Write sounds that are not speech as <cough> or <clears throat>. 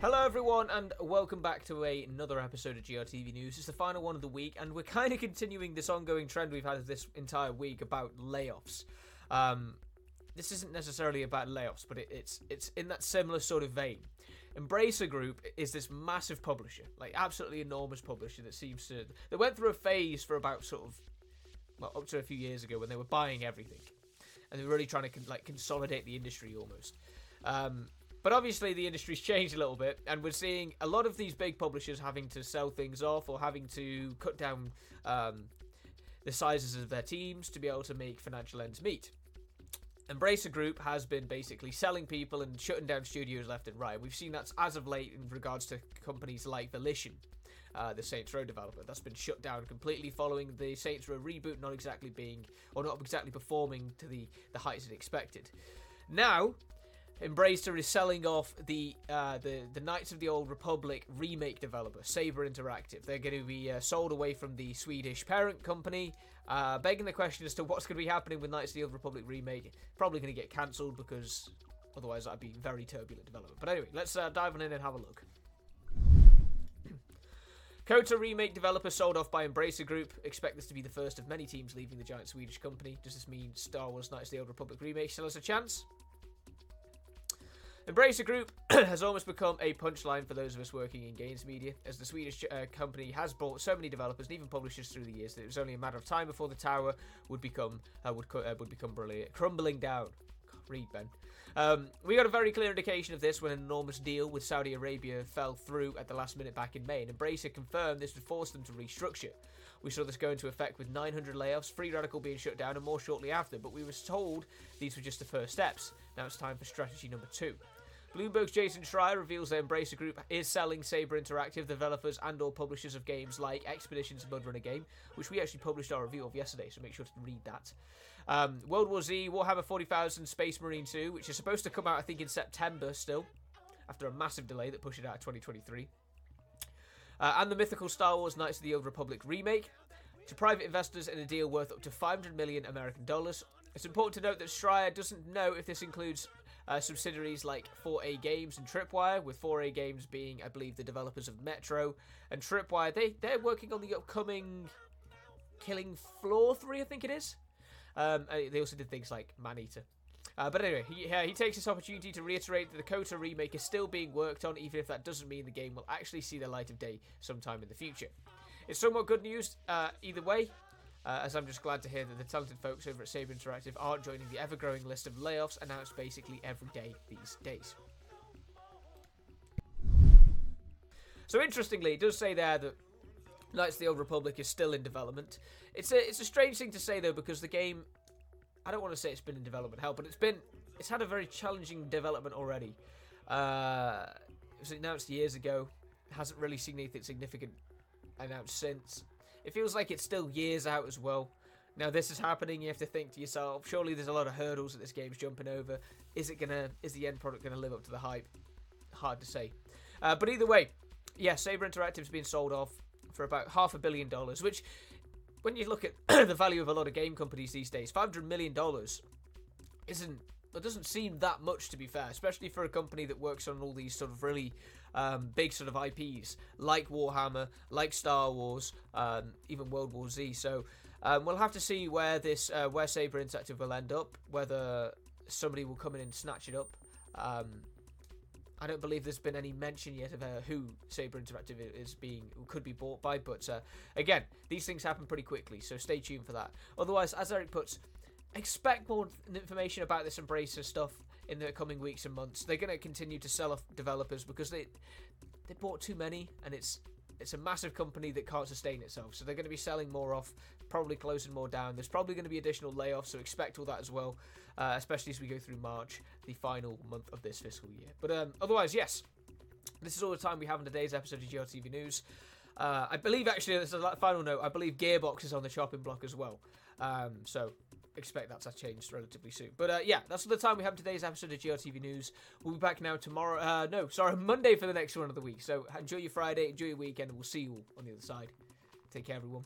Hello, everyone, and welcome back to a, another episode of GRTV News. It's the final one of the week, and we're kind of continuing this ongoing trend we've had this entire week about layoffs. Um, this isn't necessarily about layoffs, but it, it's it's in that similar sort of vein. Embracer Group is this massive publisher, like absolutely enormous publisher that seems to. They went through a phase for about sort of, well, up to a few years ago when they were buying everything, and they were really trying to con- like consolidate the industry almost. Um, but obviously, the industry's <laughs> changed a little bit, and we're seeing a lot of these big publishers having to sell things off or having to cut down um, the sizes of their teams to be able to make financial ends meet. Embracer Group has been basically selling people and shutting down studios left and right. We've seen that as of late in regards to companies like Volition, uh, the Saints Row developer. That's been shut down completely following the Saints Row reboot not exactly being, or not exactly performing to the, the heights it expected. Now, Embracer is selling off the uh, the the Knights of the Old Republic remake developer Saber Interactive. They're going to be uh, sold away from the Swedish parent company, uh, begging the question as to what's going to be happening with Knights of the Old Republic remake. Probably going to get cancelled because otherwise that'd be very turbulent development. But anyway, let's uh, dive on in and have a look. KOTOR remake developer sold off by Embracer Group. Expect this to be the first of many teams leaving the giant Swedish company. Does this mean Star Wars Knights of the Old Republic remake still has a chance? Embracer Group <clears throat> has almost become a punchline for those of us working in games media, as the Swedish uh, company has bought so many developers and even publishers through the years that it was only a matter of time before the tower would become uh, would uh, would become crumbling down. Read Ben. Um, we got a very clear indication of this when an enormous deal with Saudi Arabia fell through at the last minute back in May, and Embracer confirmed this would force them to restructure. We saw this go into effect with 900 layoffs, Free Radical being shut down, and more shortly after, but we were told these were just the first steps. Now it's time for strategy number two. Bloomberg's Jason Schreier reveals that Embracer Group is selling Saber Interactive developers and or publishers of games like Expeditions Mudrunner game, which we actually published our review of yesterday, so make sure to read that. Um, World War Z, Warhammer 40,000, Space Marine 2, which is supposed to come out, I think, in September still, after a massive delay that pushed it out of 2023. Uh, and the mythical Star Wars Knights of the Old Republic remake to private investors in a deal worth up to 500 million American dollars. It's important to note that Schreier doesn't know if this includes uh, subsidiaries like 4A Games and Tripwire, with 4A Games being, I believe, the developers of Metro and Tripwire. They they're working on the upcoming Killing Floor 3, I think it is. Um, uh, they also did things like Maneater. Uh, but anyway, he, he takes this opportunity to reiterate that the KOTOR remake is still being worked on, even if that doesn't mean the game will actually see the light of day sometime in the future. It's somewhat good news uh, either way, uh, as I'm just glad to hear that the talented folks over at Saber Interactive aren't joining the ever growing list of layoffs announced basically every day these days. So interestingly, it does say there that Knights of the Old Republic is still in development. It's a it's a strange thing to say though because the game, I don't want to say it's been in development hell, but it's been it's had a very challenging development already. Uh, it was announced years ago. Hasn't really seen anything significant announced since. It feels like it's still years out as well. Now this is happening, you have to think to yourself, surely there's a lot of hurdles that this game's jumping over. Is it gonna is the end product gonna live up to the hype? Hard to say. Uh, but either way, yeah, Saber Interactive's been sold off for about half a billion dollars, which when you look at <clears throat> the value of a lot of game companies these days, five hundred million dollars isn't it doesn't seem that much to be fair, especially for a company that works on all these sort of really um, big sort of IPs like Warhammer, like Star Wars, um, even World War Z. So um, we'll have to see where this uh, where Saber Interactive will end up. Whether somebody will come in and snatch it up. Um, I don't believe there's been any mention yet of uh, who Saber Interactive is being could be bought by, but uh, again, these things happen pretty quickly, so stay tuned for that. Otherwise, as Eric puts, expect more information about this Embracer stuff in the coming weeks and months. They're going to continue to sell off developers because they they bought too many, and it's it's a massive company that can't sustain itself. So they're going to be selling more off, probably closing more down. There's probably going to be additional layoffs, so expect all that as well, uh, especially as we go through March, the final month of this fiscal year. But um, otherwise, yes, this is all the time we have in today's episode of GRTV News. Uh, I believe actually, this is a final note. I believe Gearbox is on the chopping block as well. Um, so expect that to change relatively soon. But uh, yeah, that's all the time we have today's episode of GRTV News. We'll be back now tomorrow. Uh, no, sorry, Monday for the next one of the week. So enjoy your Friday, enjoy your weekend, and we'll see you all on the other side. Take care, everyone.